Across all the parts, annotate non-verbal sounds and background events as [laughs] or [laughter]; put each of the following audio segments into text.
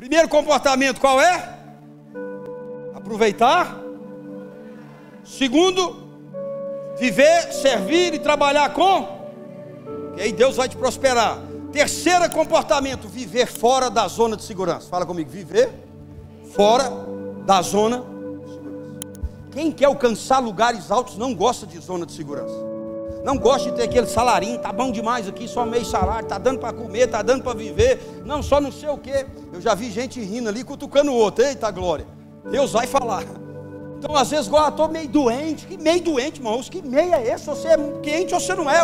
Primeiro comportamento qual é? Aproveitar. Segundo, viver, servir e trabalhar com. E aí Deus vai te prosperar. Terceiro comportamento, viver fora da zona de segurança. Fala comigo, viver fora da zona de segurança. Quem quer alcançar lugares altos não gosta de zona de segurança. Não gosta de ter aquele salarinho, tá bom demais aqui, só meio salário, tá dando para comer, tá dando para viver. Não, só não sei o quê. Eu já vi gente rindo ali, cutucando o outro. Eita glória. Deus vai falar. Então, às vezes, igual, estou meio doente. Que meio doente, irmãos? Que meio é esse? Você é quente ou você não é?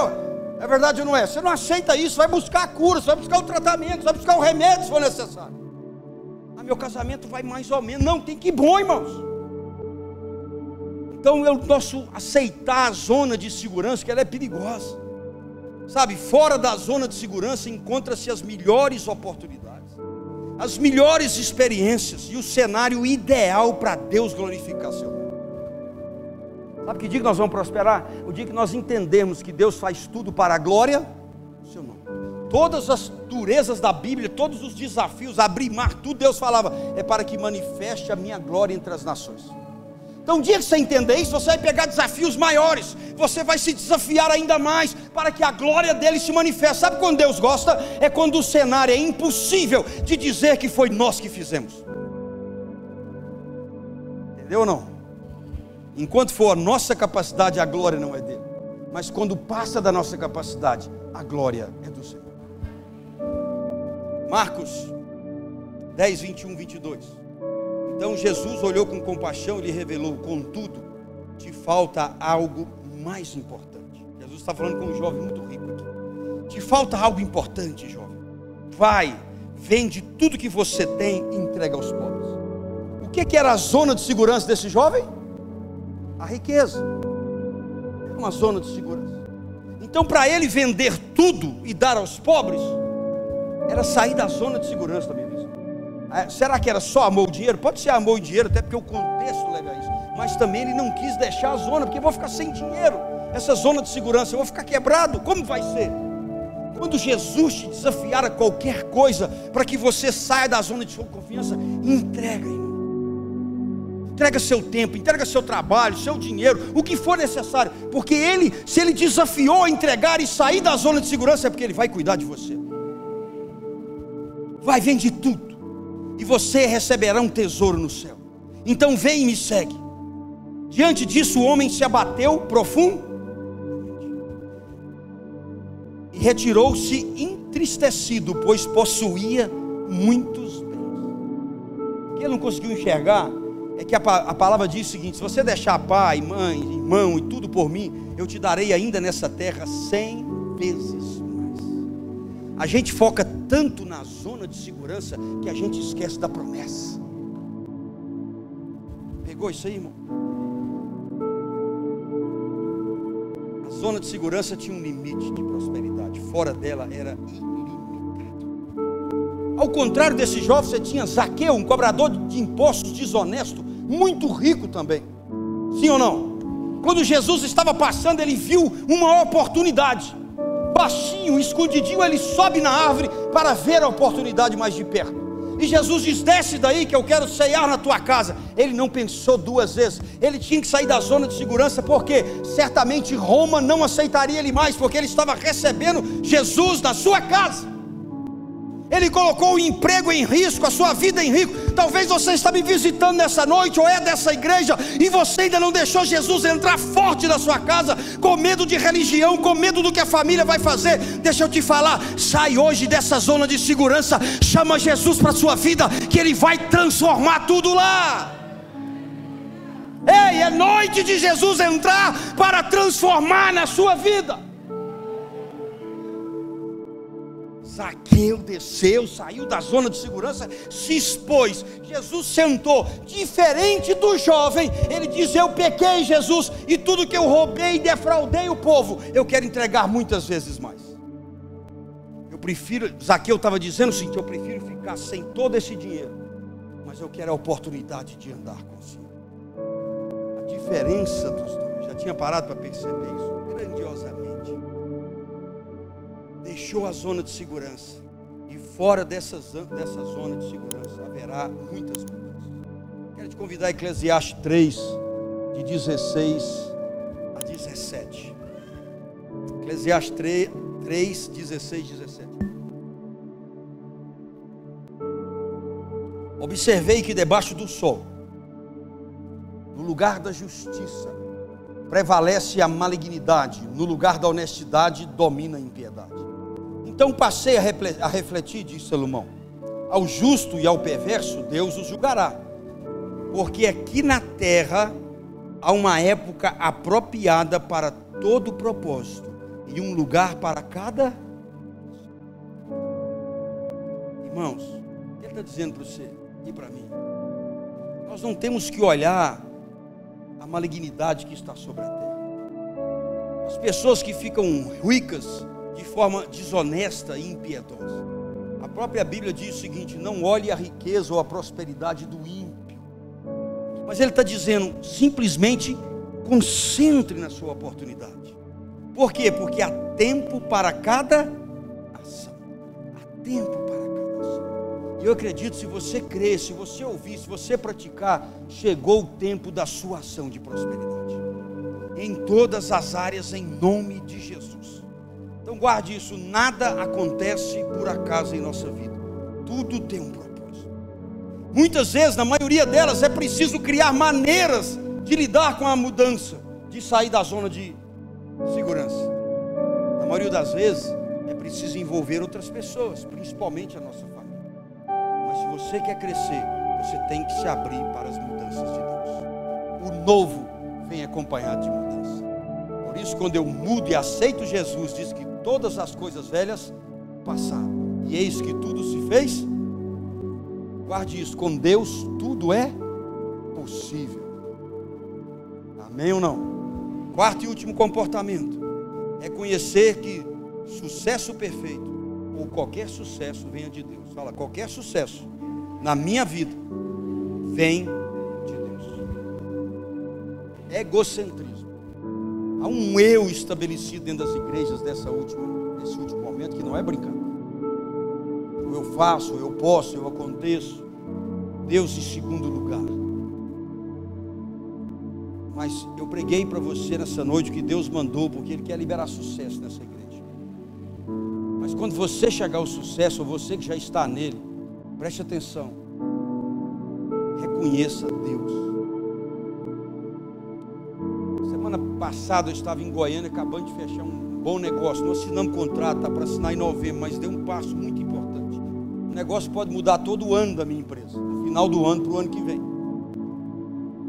É verdade ou não é? Você não aceita isso, vai buscar a cura, você vai buscar o tratamento, você vai buscar o remédio se for necessário. Ah, meu casamento vai mais ou menos. Não, tem que ir bom, irmãos. Então eu posso aceitar a zona de segurança, que ela é perigosa. Sabe, fora da zona de segurança encontra-se as melhores oportunidades, as melhores experiências e o cenário ideal para Deus glorificar seu nome. Sabe que dia que nós vamos prosperar? O dia que nós entendemos que Deus faz tudo para a glória do seu nome. Todas as durezas da Bíblia, todos os desafios, abrir mar, tudo Deus falava, é para que manifeste a minha glória entre as nações. Então, um dia que você entender isso, você vai pegar desafios maiores, você vai se desafiar ainda mais para que a glória dele se manifeste. Sabe quando Deus gosta? É quando o cenário é impossível de dizer que foi nós que fizemos. Entendeu ou não? Enquanto for a nossa capacidade, a glória não é dele. Mas quando passa da nossa capacidade, a glória é do Senhor. Marcos 10, 21, 22. Então Jesus olhou com compaixão e lhe revelou: Contudo, te falta algo mais importante. Jesus está falando com um jovem muito rico aqui. Te falta algo importante, jovem. Vai, vende tudo que você tem e entrega aos pobres. O que, que era a zona de segurança desse jovem? a riqueza. É uma zona de segurança. Então, para ele vender tudo e dar aos pobres, era sair da zona de segurança. É, será que era só amor o dinheiro? Pode ser amor e dinheiro, até porque o contexto leva isso. Mas também ele não quis deixar a zona, porque eu vou ficar sem dinheiro. Essa zona de segurança, eu vou ficar quebrado. Como vai ser? Quando Jesus te desafiar a qualquer coisa para que você saia da zona de sua confiança, entrega, irmão. Entrega seu tempo, entrega seu trabalho, seu dinheiro, o que for necessário, porque ele, se ele desafiou a entregar e sair da zona de segurança, é porque ele vai cuidar de você. Vai, vende tudo, e você receberá um tesouro no céu. Então vem e me segue. Diante disso, o homem se abateu profundo e retirou-se entristecido, pois possuía muitos bens. Que ele não conseguiu enxergar é que a, a, palavra diz o seguinte: se você deixar pai, mãe, irmão e tudo por mim, eu te darei ainda nessa terra cem vezes mais. A gente foca tanto na zona de segurança que a gente esquece da promessa. Pegou isso aí, irmão? A zona de segurança tinha um limite de prosperidade, fora dela era ilimitado. Ao contrário desse jovem, você tinha Zaqueu, um cobrador de impostos desonesto, muito rico também. Sim ou não? Quando Jesus estava passando, ele viu uma oportunidade. Baixinho, escondidinho, ele sobe na árvore para ver a oportunidade mais de perto. E Jesus diz: desce daí que eu quero ceiar na tua casa. Ele não pensou duas vezes. Ele tinha que sair da zona de segurança, porque certamente Roma não aceitaria ele mais, porque ele estava recebendo Jesus na sua casa. Ele colocou o emprego em risco, a sua vida em risco. Talvez você está me visitando nessa noite ou é dessa igreja e você ainda não deixou Jesus entrar forte na sua casa, com medo de religião, com medo do que a família vai fazer. Deixa eu te falar, sai hoje dessa zona de segurança, chama Jesus para a sua vida, que Ele vai transformar tudo lá. Ei, é noite de Jesus entrar para transformar na sua vida. Zaqueu desceu, saiu da zona de segurança, se expôs. Jesus sentou, diferente do jovem. Ele diz: Eu pequei, Jesus, e tudo que eu roubei e defraudei o povo, eu quero entregar muitas vezes mais. Eu prefiro, Zaqueu estava dizendo assim: Eu prefiro ficar sem todo esse dinheiro, mas eu quero a oportunidade de andar com o Senhor. A diferença dos dois, já tinha parado para perceber isso deixou a zona de segurança e fora dessa, dessa zona de segurança haverá muitas mudanças. Quero te convidar a Eclesiastes 3, de 16 a 17. Eclesiastes 3, 3 16, 17. Observei que debaixo do sol, no lugar da justiça, prevalece a malignidade, no lugar da honestidade domina a impiedade. Então passei a refletir, disse Salomão, ao justo e ao perverso Deus os julgará, porque aqui na terra há uma época apropriada para todo propósito e um lugar para cada. Irmãos, ele está dizendo para você e para mim? Nós não temos que olhar a malignidade que está sobre a terra. As pessoas que ficam ricas de forma desonesta e impiedosa. A própria Bíblia diz o seguinte: não olhe a riqueza ou a prosperidade do ímpio. Mas ele está dizendo, simplesmente concentre na sua oportunidade. Por quê? Porque há tempo para cada ação. Há tempo para cada ação. E eu acredito, se você crer, se você ouvir, se você praticar, chegou o tempo da sua ação de prosperidade. Em todas as áreas, em nome de Jesus. Então guarde isso, nada acontece por acaso em nossa vida. Tudo tem um propósito. Muitas vezes, na maioria delas, é preciso criar maneiras de lidar com a mudança, de sair da zona de segurança. Na maioria das vezes, é preciso envolver outras pessoas, principalmente a nossa família. Mas se você quer crescer, você tem que se abrir para as mudanças de Deus. O novo vem acompanhado de mudança. Por isso, quando eu mudo e aceito Jesus, diz que todas as coisas velhas passaram. E eis que tudo se fez. Guarde isso, com Deus tudo é possível. Amém ou não? Quarto e último comportamento é conhecer que sucesso perfeito ou qualquer sucesso venha de Deus. Fala, qualquer sucesso na minha vida vem de Deus. Egocentrismo. Há um eu estabelecido dentro das igrejas dessa última, desse último momento que não é brincadeira. Eu faço, eu posso, eu aconteço. Deus em segundo lugar. Mas eu preguei para você nessa noite que Deus mandou, porque Ele quer liberar sucesso nessa igreja. Mas quando você chegar ao sucesso, ou você que já está nele, preste atenção. Reconheça Deus. Passada eu estava em Goiânia acabando de fechar um bom negócio. Não assinamos contrato, está para assinar em novembro, mas deu um passo muito importante. O negócio pode mudar todo o ano da minha empresa, no final do ano para o ano que vem.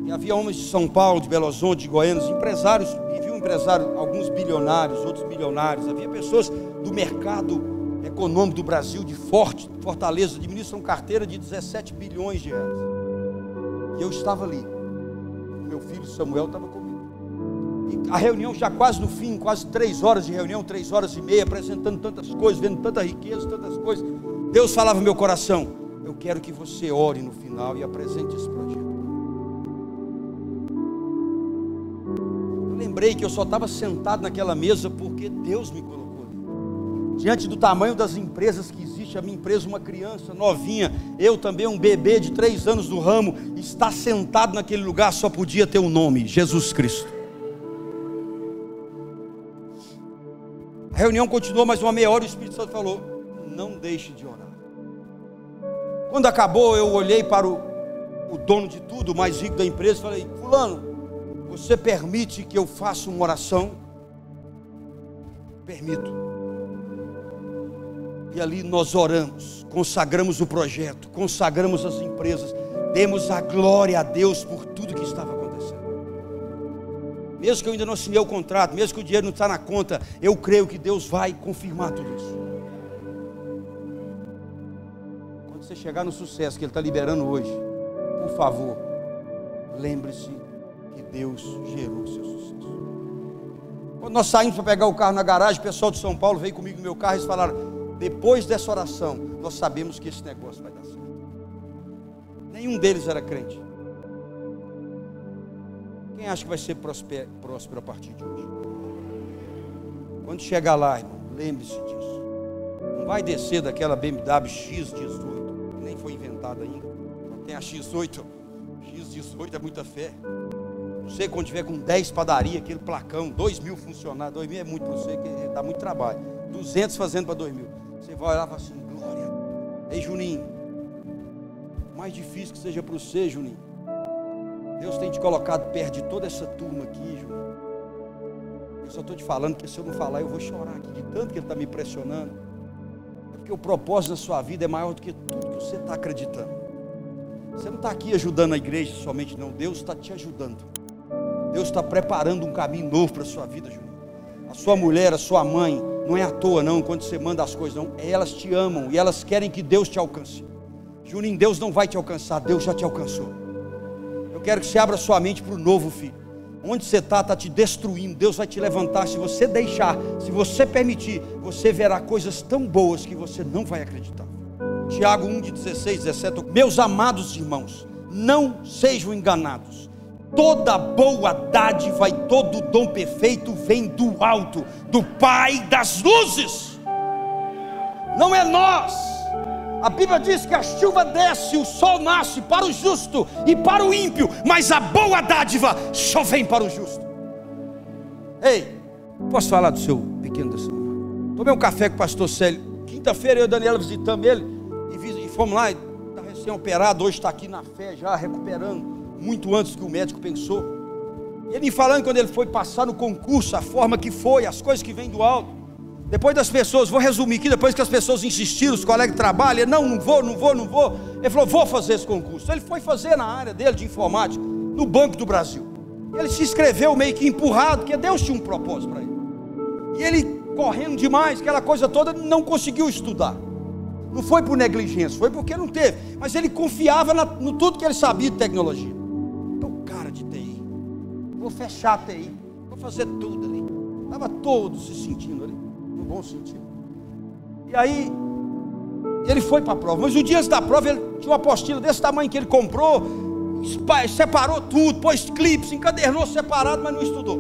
E havia homens de São Paulo, de Belo Horizonte, de Goiânia, empresários, e viu empresários, alguns bilionários, outros milionários. Havia pessoas do mercado econômico do Brasil, de Forte, Fortaleza, administram carteira de 17 bilhões de reais. E eu estava ali. Meu filho Samuel estava comigo. A reunião já quase no fim, quase três horas de reunião, três horas e meia, apresentando tantas coisas, vendo tanta riqueza, tantas coisas. Deus falava no meu coração: Eu quero que você ore no final e apresente esse projeto. lembrei que eu só estava sentado naquela mesa porque Deus me colocou. Diante do tamanho das empresas que existe, a minha empresa, uma criança novinha, eu também, um bebê de três anos do ramo, está sentado naquele lugar, só podia ter um nome: Jesus Cristo. A reunião continuou mais uma meia hora e o Espírito Santo falou: Não deixe de orar. Quando acabou, eu olhei para o, o dono de tudo, o mais rico da empresa, e falei: Fulano, você permite que eu faça uma oração? Permito. E ali nós oramos, consagramos o projeto, consagramos as empresas, demos a glória a Deus por tudo que estava. Mesmo que eu ainda não assinei o contrato, mesmo que o dinheiro não está na conta, eu creio que Deus vai confirmar tudo isso. Quando você chegar no sucesso que Ele está liberando hoje, por favor, lembre-se Deus gerou o seu sucesso. Quando nós saímos para pegar o carro na garagem, o pessoal de São Paulo veio comigo no meu carro e eles falaram: depois dessa oração, nós sabemos que esse negócio vai dar certo. Nenhum deles era crente. Acha que vai ser próspero, a partir de hoje? Quando chegar lá, irmão, lembre-se disso. Não vai descer daquela BMW X18, que nem foi inventada ainda. Tem a X8. X18 é muita fé. Você, quando tiver com 10 padarias, aquele placão, 2 mil funcionários, 2 mil é muito para você, que dá muito trabalho. 200 fazendo para 2 mil. Você vai olhar e fala assim: Glória. Ei, Juninho, mais difícil que seja para você, Juninho. Deus tem te colocado perto de toda essa turma aqui, Juninho. Eu só estou te falando que se eu não falar, eu vou chorar aqui de tanto que ele está me pressionando. É porque o propósito da sua vida é maior do que tudo que você está acreditando. Você não está aqui ajudando a igreja somente, não. Deus está te ajudando. Deus está preparando um caminho novo para a sua vida, Juninho. A sua mulher, a sua mãe, não é à toa, não, quando você manda as coisas, não. Elas te amam e elas querem que Deus te alcance. Juninho, Deus não vai te alcançar, Deus já te alcançou. Quero que você abra sua mente para o novo, filho. Onde você está, está te destruindo. Deus vai te levantar. Se você deixar, se você permitir, você verá coisas tão boas que você não vai acreditar. Tiago 1, de 16, 17. Meus amados irmãos, não sejam enganados. Toda boa dádiva e todo dom perfeito vem do alto, do Pai das luzes. Não é nós a Bíblia diz que a chuva desce, o sol nasce para o justo e para o ímpio, mas a boa dádiva só vem para o justo. Ei, posso falar do seu pequeno da? Tomei um café com o pastor Célio. Quinta-feira eu e a Daniela visitamos ele e, fomos lá, está recém-operado, hoje está aqui na fé já, recuperando, muito antes do que o médico pensou. Ele me falando quando ele foi passar no concurso, a forma que foi, as coisas que vêm do alto. Depois das pessoas, vou resumir aqui, depois que as pessoas insistiram, os colegas ele, não, não vou, não vou, não vou. Ele falou, vou fazer esse concurso. Ele foi fazer na área dele de informática, no Banco do Brasil. Ele se inscreveu meio que empurrado, porque Deus tinha um propósito para ele. E ele, correndo demais, aquela coisa toda, não conseguiu estudar. Não foi por negligência, foi porque não teve. Mas ele confiava na, no tudo que ele sabia de tecnologia. Então, cara de TI, vou fechar a TI, vou fazer tudo ali. Estava todo se sentindo ali bom sentido. E aí, ele foi para a prova. Mas o dia da prova, ele tinha uma apostila desse tamanho que ele comprou, separou tudo, pôs clipes, encadernou separado, mas não estudou.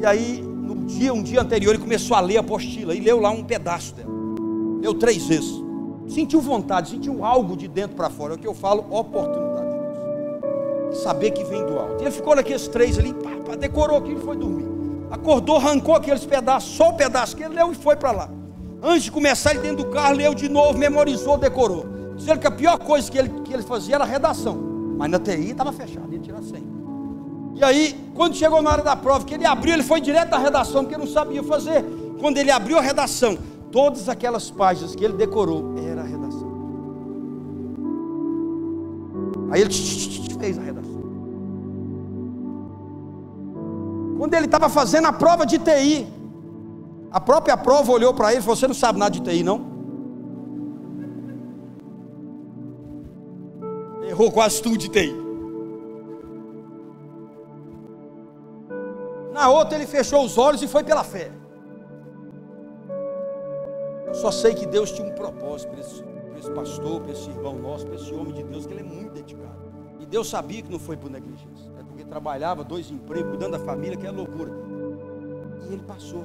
E aí, no dia, um dia anterior, ele começou a ler a apostila e leu lá um pedaço dela. Leu três vezes. Sentiu vontade, sentiu algo de dentro para fora. É o que eu falo, oportunidade de Deus. Saber que vem do alto. E ele ficou naqueles três ali, pá, pá, decorou aquilo e foi dormir. Acordou, arrancou aqueles pedaços, só o pedaço que ele leu e foi para lá. Antes de começar, ele dentro do carro, leu de novo, memorizou, decorou. Dizendo que a pior coisa que ele, que ele fazia era redação. Mas na TI estava fechado, ia tirar 100. E aí, quando chegou na hora da prova, que ele abriu, ele foi direto à redação, porque não sabia fazer. Quando ele abriu a redação, todas aquelas páginas que ele decorou, era a redação. Aí ele fez a redação. Quando ele estava fazendo a prova de TI, a própria prova olhou para ele e falou: Você não sabe nada de TI, não? Errou quase tudo de TI. Na outra, ele fechou os olhos e foi pela fé. Eu só sei que Deus tinha um propósito para esse, para esse pastor, para esse irmão nosso, para esse homem de Deus, que ele é muito dedicado. E Deus sabia que não foi por negligência trabalhava, dois empregos, cuidando da família, que é loucura. E ele passou.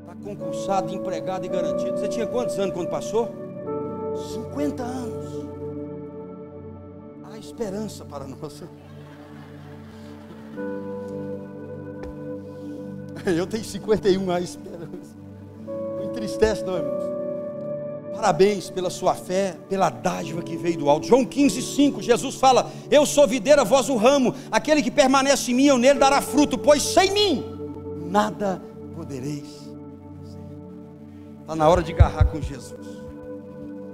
Está concursado, empregado e garantido. Você tinha quantos anos quando passou? 50 anos. Há esperança para nós. [laughs] Eu tenho 51, há esperança. Não entristece, não, irmãos. Parabéns pela sua fé, pela dádiva que veio do alto. João 15, 5, Jesus fala: Eu sou videira, vós o ramo, aquele que permanece em mim, eu nele dará fruto, pois sem mim nada podereis fazer. Está na hora de agarrar com Jesus.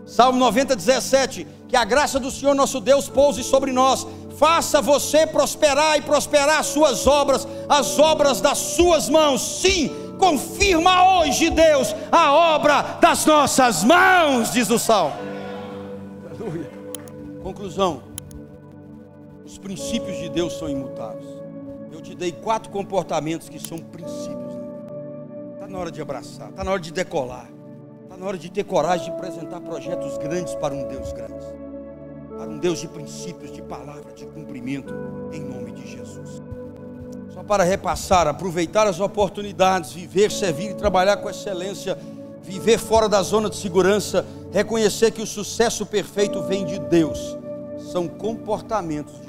Salmo 90, 17: Que a graça do Senhor nosso Deus pouse sobre nós, faça você prosperar e prosperar as suas obras, as obras das suas mãos, sim confirma hoje, Deus, a obra das nossas mãos, diz o Salmo. Aleluia. Conclusão: os princípios de Deus são imutáveis. Eu te dei quatro comportamentos que são princípios. Está na hora de abraçar, está na hora de decolar, está na hora de ter coragem de apresentar projetos grandes para um Deus grande, para um Deus de princípios, de palavra, de cumprimento, em nome de Jesus. Só para repassar, aproveitar as oportunidades, viver, servir e trabalhar com excelência, viver fora da zona de segurança, reconhecer que o sucesso perfeito vem de Deus. São comportamentos.